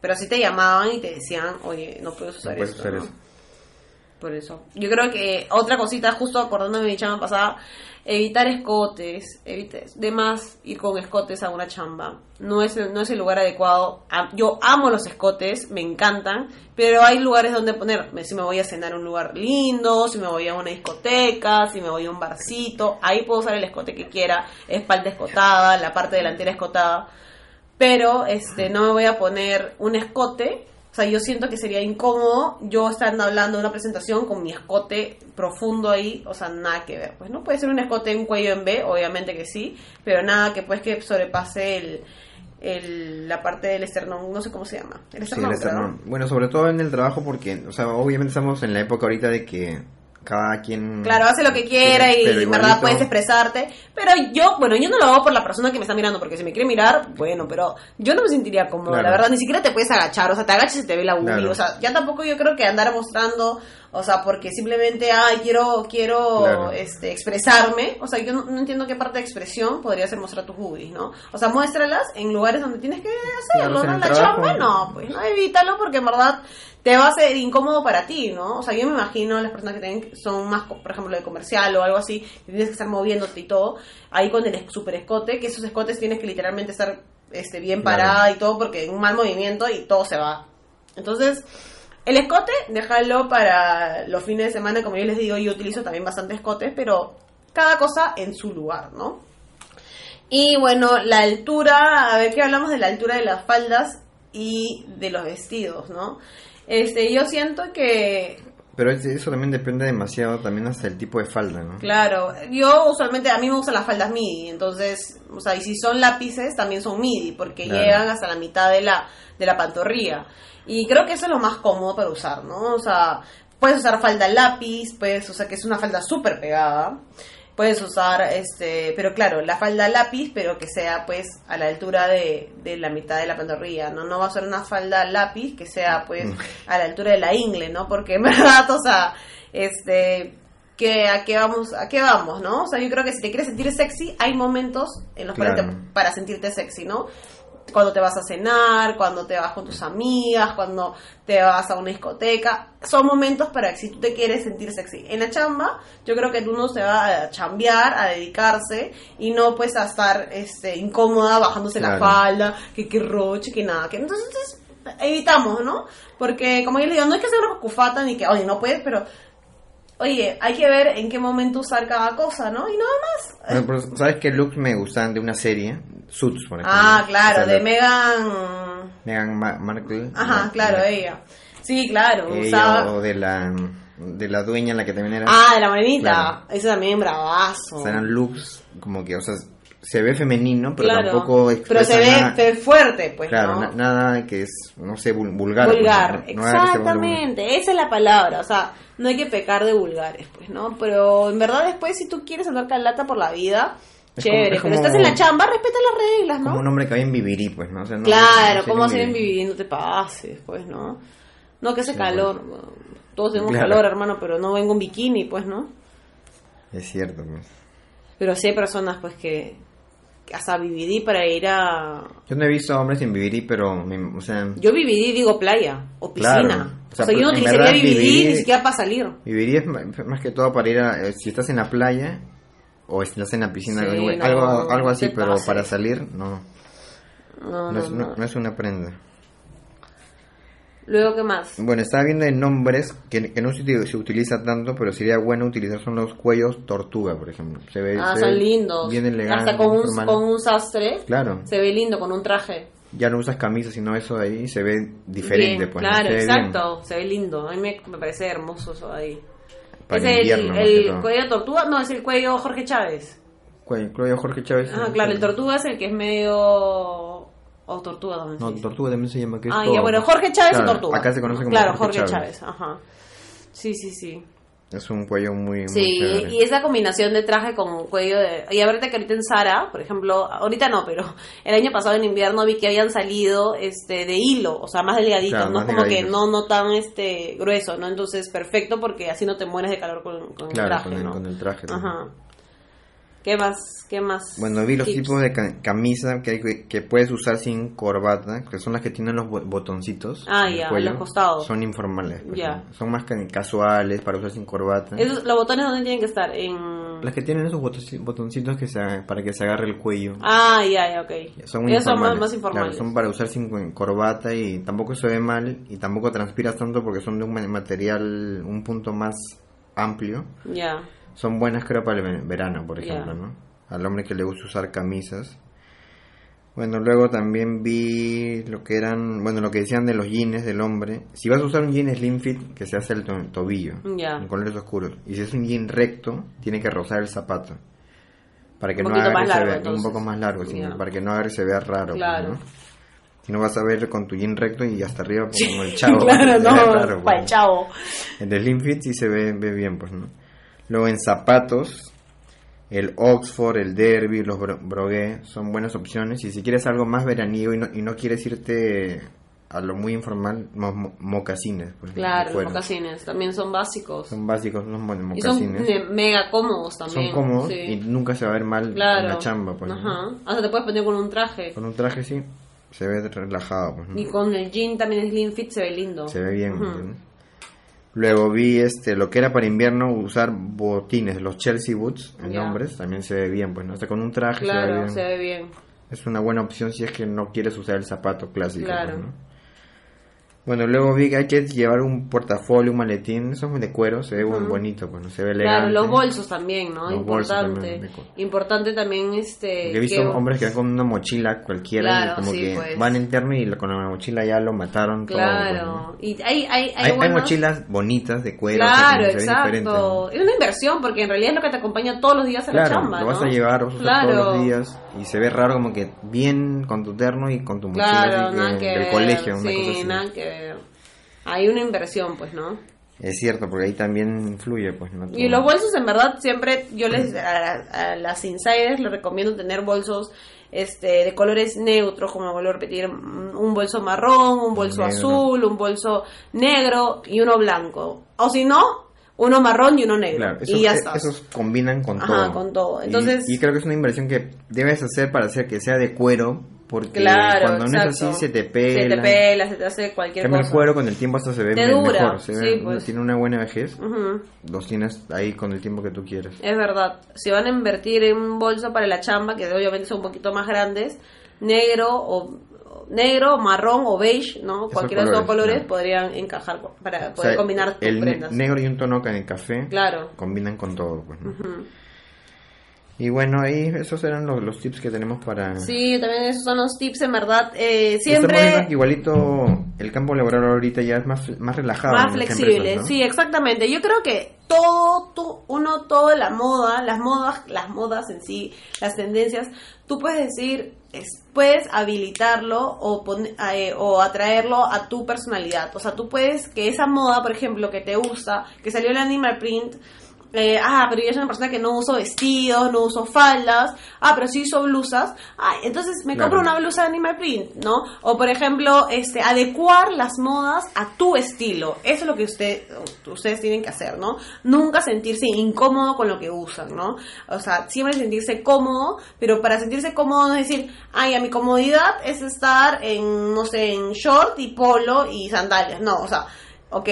pero sí te llamaban y te decían, oye, no puedes usar No puedes esto, usar ¿no? eso. Por eso. Yo creo que otra cosita, justo acordándome de mi chamba pasada, evitar escotes, evite, de más ir con escotes a una chamba. No es, no es el lugar adecuado. Yo amo los escotes, me encantan, pero hay lugares donde poner. Si me voy a cenar a un lugar lindo, si me voy a una discoteca, si me voy a un barcito, ahí puedo usar el escote que quiera, espalda escotada, la parte delantera escotada pero este no me voy a poner un escote. O sea, yo siento que sería incómodo yo estando hablando de una presentación con mi escote profundo ahí, o sea, nada que ver. Pues no puede ser un escote, un cuello en B, obviamente que sí, pero nada que pues que sobrepase el, el- la parte del esternón, no sé cómo se llama. El Sí, esternón, el creo, ¿no? esternón. Bueno, sobre todo en el trabajo porque, o sea, obviamente estamos en la época ahorita de que cada quien... Claro, hace lo que quiera y en verdad puedes expresarte. Pero yo, bueno, yo no lo hago por la persona que me está mirando, porque si me quiere mirar, bueno, pero yo no me sentiría cómoda, Claro. la verdad, ni siquiera te puedes agachar, o sea, te agachas y te ve la ubi, Claro. o sea, ya tampoco yo creo que andar mostrando, o sea, porque simplemente, ay, quiero, quiero, Claro. este, expresarme, o sea, yo no, no entiendo qué parte de expresión podría ser mostrar tus boobies, ¿no? O sea, muéstralas en lugares donde tienes que hacerlo, Claro, ¿no? en La chamba, no, pues, no, evítalo porque en verdad te va a ser incómodo para ti, ¿no? O sea, yo me imagino las personas que tienen, son más, por ejemplo, de comercial o algo así, que tienes que estar moviéndote y todo, ahí con el super escote, que esos escotes tienes que literalmente estar este, bien Claro. parada y todo, porque en un mal movimiento y todo se va. Entonces, el escote, déjalo para los fines de semana, como yo les digo, yo utilizo también bastante escotes, pero cada cosa en su lugar, ¿no? Y bueno, la altura, a ver qué hablamos de la altura de las faldas y de los vestidos, ¿no? Este, yo siento que, Pero es- eso también depende demasiado también hasta el tipo de falda, ¿no? claro, yo usualmente, a mí me gustan las faldas midi, entonces, o sea, y si son lápices, también son midi, porque Claro. llegan hasta la mitad de la, de la pantorrilla. Y creo que eso es lo más cómodo para usar, ¿no? O sea, puedes usar falda lápiz, puedes usar que es una falda súper pegada. Puedes usar, este, pero claro, la falda lápiz, pero que sea pues a la altura de, de la mitad de la pantorrilla, ¿no? No va a ser una falda lápiz que sea pues Mm. a la altura de la ingle, ¿no? Porque en verdad, o sea, este, que a qué vamos, a qué vamos, ¿no? O sea, yo creo que si te quieres sentir sexy, hay momentos en los cuales te- para sentirte sexy, ¿no? Cuando te vas a cenar, cuando te vas con tus amigas, cuando te vas a una discoteca, son momentos para que si tú te quieres sentir sexy. En la chamba, yo creo que uno se va a chambear, a dedicarse y no pues a estar este incómoda bajándose la falda, que qué roche, que nada, que entonces evitamos, ¿no? Porque como yo le digo, no hay que ser una cufata ni que, oye, no puedes, pero oye, hay que ver en qué momento usar cada cosa, ¿no? Y nada más. Bueno, ¿Sabes qué looks me gustan de una serie? Suits, por ejemplo. Ah, claro, O sea, de la- Megan. Meghan Ma- Markle. Ajá, la- claro, la- ella. Sí, claro, ella usaba. o de la, de la dueña, la que también era. Ah, de la morenita. Claro. Ese también bravazo. O sea, eran looks como que, o sea, se ve femenino, pero claro. tampoco Pero se ve, nada, se ve fuerte, pues, claro, ¿no? na- nada que es, no sé, vul- vulgar. pues, vulgar, no- no vulgar. exactamente, esa es la palabra, o sea, no hay que pecar de vulgares, pues, ¿no? Pero en verdad después si tú quieres andar calata por la vida, Es chévere, como- es pero como- estás en la chamba, respeta las reglas, ¿no? Como un hombre que había en Vivirí, pues, ¿no? O sea, no- Claro, no ¿cómo sé, hacer en Vivirí. vivir? No te pases, pues, ¿no? No, que hace Sí, calor. Todos tenemos Claro. calor, hermano, pero no vengo en bikini, pues, ¿no? Es cierto, pues. Pero sí hay personas, pues, que hasta vividí para ir a... Yo no he visto hombres en Vivirí, pero, me- o sea, Yo vividí, digo, playa o piscina. Claro. O O sea, sea, yo no utilizaría vividí vividí- ni siquiera para salir. Vivirí es más que todo para ir a, eh, si estás en la playa o estás en la piscina, Sí, algo, no, algo, así, pero para salir, no, no. no- no es una prenda. Luego, ¿qué más? Bueno, estaba viendo en nombres que, que no se, se utiliza tanto, pero sería bueno utilizar son los cuellos tortuga, por ejemplo. Se ve, Ah, se son ve lindos. Bien elegante. Hasta con un, formal. con un sastre. Claro, Se ve lindo con un traje. ya no usas camisa, sino eso ahí se ve diferente, Bien, pues. claro, Se bien. exacto. Se ve lindo. A mí me, me parece hermoso eso ahí. Para es el, invierno, el todo. cuello tortuga. No, es el cuello Jorge Chávez. Cuello, cuello Jorge Chávez. Ah, claro, el tortuga es el que es medio. O tortuga también. No, se dice. tortuga también se llama. Que es Ah, todo- ya, bueno, Jorge Chávez Claro, o tortuga. Acá se conoce como Claro, Jorge Jorge Chávez. Chávez. Ajá. Sí, sí, sí. Es un cuello muy, Sí, y esa combinación de traje con cuello de... Y ahorita que ahorita en Sara, por ejemplo, ahorita no, pero el año pasado en invierno vi que habían salido este de hilo, o sea, más delgaditos, Claro, no más como que no no tan este grueso, ¿no? Entonces, perfecto porque así no te mueres de calor con, con el Claro, traje, con el, ¿no? con el traje. también. Ajá. ¿Qué más? ¿Qué más? Bueno, vi los tips? tipos de ca- camisa que, hay que- puedes usar sin corbata, que son las que tienen los bo- botoncitos. Ah, ya, los costados. Son informales. pues, Ya. Son más ca- casuales para usar sin corbata. Esos- ¿Los botones dónde tienen que estar? En... Las que tienen esos botoncitos que se, para que se agarre el cuello. Ah, ya, ya, ok. Son Esos son más, informales. Claro, son para usar sin corbata y tampoco se ve mal y tampoco transpiras tanto porque son de un ma- material un punto más amplio. Ya. Son buenas creo para el ve- verano, por ejemplo, ¿no? Al hombre que le gusta usar camisas. Bueno, luego también vi lo que eran, bueno, lo que decían de los jeans del hombre. Si vas a usar un jean slim fit, que se hace el to- tobillo, Ya. en colores oscuros. Y si es un jean recto, tiene que rozar el zapato. Para que Un no agarre más se largo, vea- un poco más largo, para que no agarre se vea raro. pues, Claro. ¿no? Si no vas a ver con tu jean recto y hasta arriba pues, como el chavo. claro, ve no, raro, para el pues. chavo. El de Slim Fit sí se ve, ve bien, pues, ¿no? Luego en zapatos, el Oxford, el Derby, los bro- Broguet son buenas opciones. Y si quieres algo más veraniego y no, y no quieres irte a lo muy informal, mo- mo- mocasines. Pues, Claro, los mocasines también son básicos. Son básicos los mo- y son mocasines. me- mega cómodos Son, también. cómodos sí. y nunca se va a ver mal Claro. en la chamba, pues. ¿no? Ajá. Hasta te puedes poner con un traje. Con un traje sí, se ve relajado, pues. ¿no? Y con el jean también slim fit se ve lindo. Se ve bien. Luego vi este lo que era para invierno usar botines, los Chelsea Boots en hombres, también se ve bien, pues no, hasta con un traje se ve Claro, bien. se ve bien. Es una buena opción si es que no quieres usar el zapato clásico. Claro. pues, ¿no? Bueno, luego vi que hay que llevar un portafolio, un maletín, eso es de cuero, se ve Ujú. bonito, pues no se ve Claro, elegante. los bolsos también, ¿no? Los Importante. también, de Importante también este Porque he visto que- hombres que van con una mochila cualquiera Claro, y como sí, que pues. van interno y con la mochila ya lo mataron todo. pues, ¿no? Claro. Y hay hay hay, Hay, hay buenos- mochilas bonitas de cuero. o sea, Claro, ¿no? exacto. Es una inversión porque en realidad es lo que te acompaña todos los días a Claro, la chamba, lo vas ¿no? a llevar, vas a Claro. todos los días y se ve raro como que bien con tu terno y con tu mochila Claro, así nada que que del ver. colegio, una sí, cosa así. nada que ver. Hay una inversión, pues, ¿no? Es cierto, porque ahí también influye, pues, ¿no? Y los bolsos, en verdad, siempre yo les a, a las insiders les recomiendo tener bolsos este de colores neutros, como vuelvo a repetir, un bolso marrón, un bolso Negro. azul, un bolso negro y uno blanco. O si no, uno marrón y uno negro. Claro, y esos, ya e- está. esos combinan con Ajá, todo. con todo. Y- Entonces- y, creo que es una inversión que debes hacer para hacer que sea de cuero, porque Claro, cuando no es exacto. así se te Se pela. te pela, se te hace cualquier Cambia el cosa. cuero con el tiempo hasta se ve Te me- dura, mejor, se ve- sí, pues. tiene una buena vejez, Ujú. los tienes ahí con el tiempo que tú quieres. Es verdad. Si van a invertir en un bolso para la chamba, que obviamente son un poquito más grandes, negro o negro, marrón o beige, ¿no? Esos Cualquiera de esos colores, colores ¿no? podrían encajar para O poder sea, combinar tus el prendas. negro y un tono en el café Claro. combinan con todo, pues. Y bueno, ahí esos eran los, los tips que tenemos para... Sí, también esos son los tips, en verdad. Eh, siempre igualito el campo laboral ahorita ya es más, más relajado. más flexible. empresas, ¿no? Sí, exactamente. Yo creo que todo, tú, uno, toda la moda, las modas, las modas en sí, las tendencias, tú puedes decir, es- puedes habilitarlo o, pon- eh, o atraerlo a tu personalidad. O sea, tú puedes que esa moda, por ejemplo, que te gusta, que salió el animal print, eh, ah, pero yo soy una persona que no uso vestidos, no uso faldas, ah, pero sí uso blusas, ah, entonces me Claro. compro una blusa de animal print, ¿no? O por ejemplo, este, adecuar las modas a tu estilo, eso es lo que usted, ustedes tienen que hacer, ¿no? Nunca sentirse incómodo con lo que usan, ¿no? O sea, siempre sentirse cómodo, pero para sentirse cómodo no es decir, ay, a mi comodidad es estar en, no sé, en short y polo y sandalias, no, o sea, ok,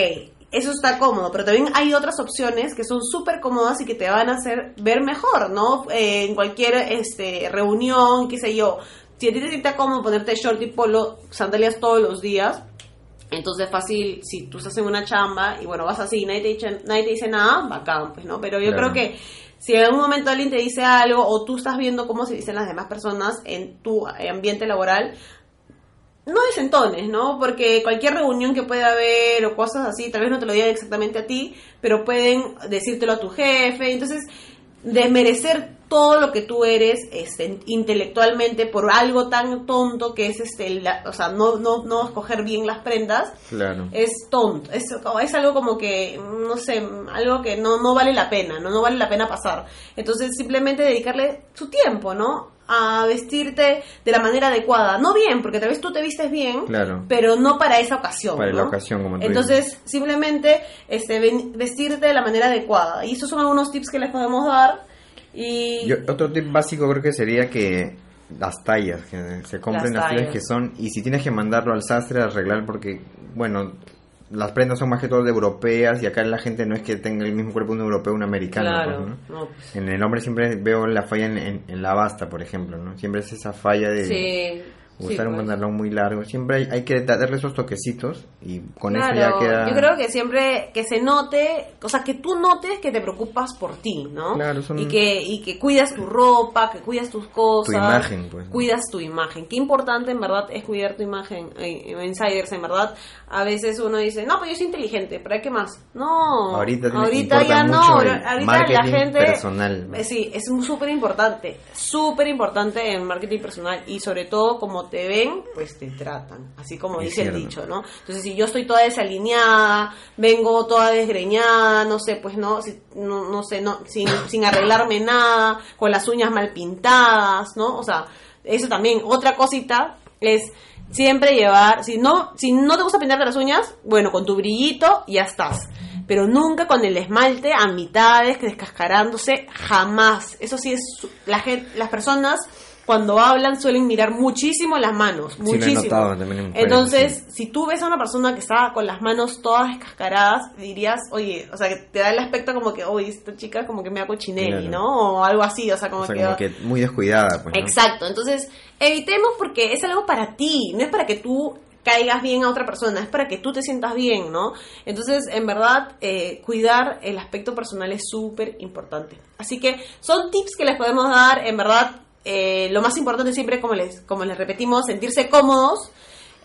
eso está cómodo, pero también hay otras opciones que son súper cómodas y que te van a hacer ver mejor, ¿no? Eh, en cualquier este, reunión, qué sé yo. Si a ti te siente cómodo ponerte short y polo, sandalias todos los días, entonces fácil, si tú estás en una chamba y bueno, vas así y nadie te dice, nadie te dice nada, bacán, pues, ¿no? Pero yo Claro. creo que si en algún momento alguien te dice algo o tú estás viendo cómo se dicen las demás personas en tu ambiente laboral, no desentones, ¿no? Porque cualquier reunión que pueda haber o cosas así, tal vez no te lo digan exactamente a ti, pero pueden decírtelo a tu jefe. Entonces, desmerecer todo lo que tú eres este, intelectualmente por algo tan tonto que es este la- o sea no no no escoger bien las prendas Claro. es tonto es, es algo como que no sé algo que no no vale la pena no no vale la pena pasar entonces simplemente dedicarle su tiempo no a vestirte de la manera adecuada. No bien porque tal vez tú te vistes bien Claro. pero no para esa ocasión Para la ocasión, como entonces simplemente este vestirte de la manera adecuada. Y esos son algunos tips que les podemos dar. Y Yo- otro tip básico creo que sería que las tallas, que se compren Las las, tallas tallas. que son, y si tienes que mandarlo al sastre a arreglar, porque, bueno, las prendas son más que todo de europeas, y acá la gente no es que tenga el mismo cuerpo un europeo o un americano. claro pues, ¿no? no, pues, En el hombre siempre veo la falla en, en- en la basta, por ejemplo, ¿no? Siempre es esa falla de sí usar un pues. pantalón muy largo. Siempre hay, hay que darle esos toquecitos, y con eso ya queda... yo creo que siempre que se note, o sea, que tú notes que te preocupas por ti, ¿no? Claro, son- y que y que cuidas tu ropa, que cuidas tus cosas, Tu imagen, pues, cuidas tu imagen. Qué importante en verdad es cuidar tu imagen, eh, insiders, en verdad. A veces uno dice, "No, pues yo soy inteligente, ¿para qué más?" No. Ahorita ahorita ya no, mucho ahorita la gente personal, eh, Sí, es súper importante, súper importante en marketing personal y sobre todo como te ven, pues te tratan, así como Es dice el dicho, ¿no? Entonces si yo estoy toda desalineada, vengo toda desgreñada, no sé, pues no, si- no, no sé, no, sin, sin arreglarme nada, con las uñas mal pintadas, ¿no? O sea, eso también, otra cosita es siempre llevar, si no, si no te gusta pintarte las uñas, bueno, con tu brillito ya estás. Pero nunca con el esmalte a mitades, que descascarándose, jamás. Eso sí es, la gente, las personas cuando hablan suelen mirar muchísimo las manos, muchísimo. notado Entonces, si tú ves a una persona que está con las manos todas descascaradas, dirías, oye, o sea, que te da el aspecto como que, oye, esta chica como que me da cochinelli, Claro. ¿no? O algo así, o sea, como o sea, que... como que muy descuidada, pues, ¿no? Exacto, entonces evitemos porque es algo para ti, no es para que tú caigas bien a otra persona, es para que tú te sientas bien, ¿no? Entonces, en verdad, eh, cuidar el aspecto personal es súper importante. Así que son tips que les podemos dar, en verdad, eh, lo más importante siempre, como les, como les repetimos, sentirse cómodos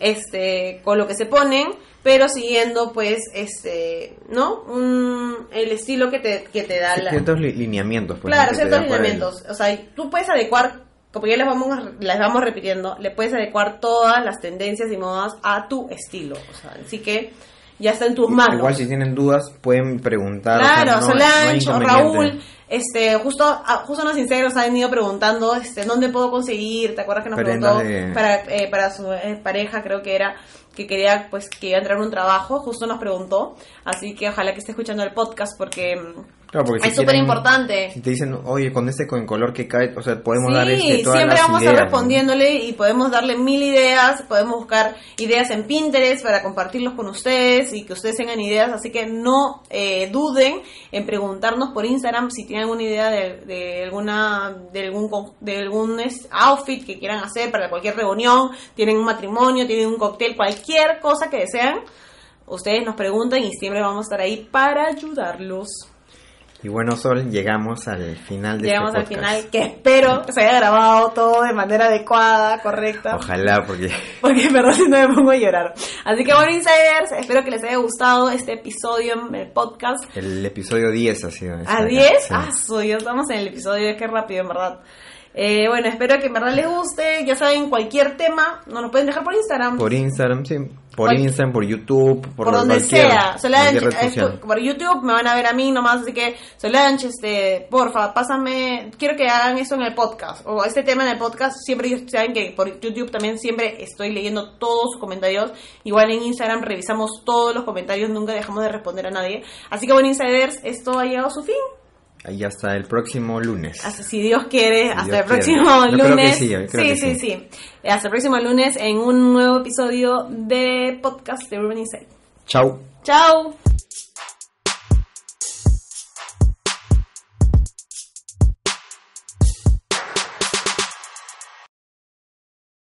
este con lo que se ponen pero siguiendo pues este no Un- el estilo que te, que te da la, Ciertos li- lineamientos, pues. claro, ciertos lineamientos. O sea, tú puedes adecuar, como ya les vamos, les vamos repitiendo, le puedes adecuar todas las tendencias y modas a tu estilo. O sea, así que ya está en tus manos. Igual si tienen dudas pueden preguntar. o sea, Claro, no- no Solange o inconveniente. Raúl, este, justo, ah, justo unos sinceros han ido preguntando, este, ¿dónde puedo conseguir? ¿Te acuerdas que nos Prendas preguntó de- para, eh, para su eh, pareja, creo que era, que quería, pues, que iba a entrar en un trabajo, justo nos preguntó, así que ojalá que esté escuchando el podcast porque mm, Claro, porque si es súper quieren- importante. Si te dicen, oye, con este con color que cae, o sea, podemos Sí, dar este, todas siempre las vamos a ideas, ¿no? respondiéndole y podemos darle mil ideas, podemos buscar ideas en Pinterest para compartirlos con ustedes y que ustedes tengan ideas, así que no eh, duden en preguntarnos por Instagram si tienen alguna idea de, de alguna de algún de algún outfit que quieran hacer para cualquier reunión, tienen un matrimonio, tienen un cóctel, cualquier cosa que desean, ustedes nos preguntan y siempre vamos a estar ahí para ayudarlos. Y bueno, Sol, llegamos al final de Llegamos este al podcast. final, que espero que se haya grabado todo de manera adecuada, correcta. Ojalá, porque Porque en verdad si no me pongo a llorar. Así que bueno, insiders, espero que les haya gustado este episodio en el podcast. el episodio 10 ha sido. ¿A esta- 10? sí. Ah, soy, ya estamos en el episodio, qué rápido, en verdad. Eh, bueno, espero que en verdad les guste. Ya saben, cualquier tema nos lo pueden dejar por Instagram. Por Instagram, sí. Por Cual- Instagram, por YouTube, por, por donde sea. Solange, eh, por YouTube me van a ver a mí nomás, así que Solange, este, porfa, pásame, quiero que hagan eso en el podcast, o este tema en el podcast, siempre ellos saben que por YouTube también siempre estoy leyendo todos sus comentarios, igual en Instagram revisamos todos los comentarios, nunca dejamos de responder a nadie, así que bueno, Insiders, esto ha llegado a su fin, Ahí hasta el próximo lunes. hasta si Dios quiere, hasta Dios el próximo quiere. Yo creo que lunes. sí, creo sí, que sí, sí. sí. Hasta el próximo lunes en un nuevo episodio de podcast de Urban Inside. Chau. Chao.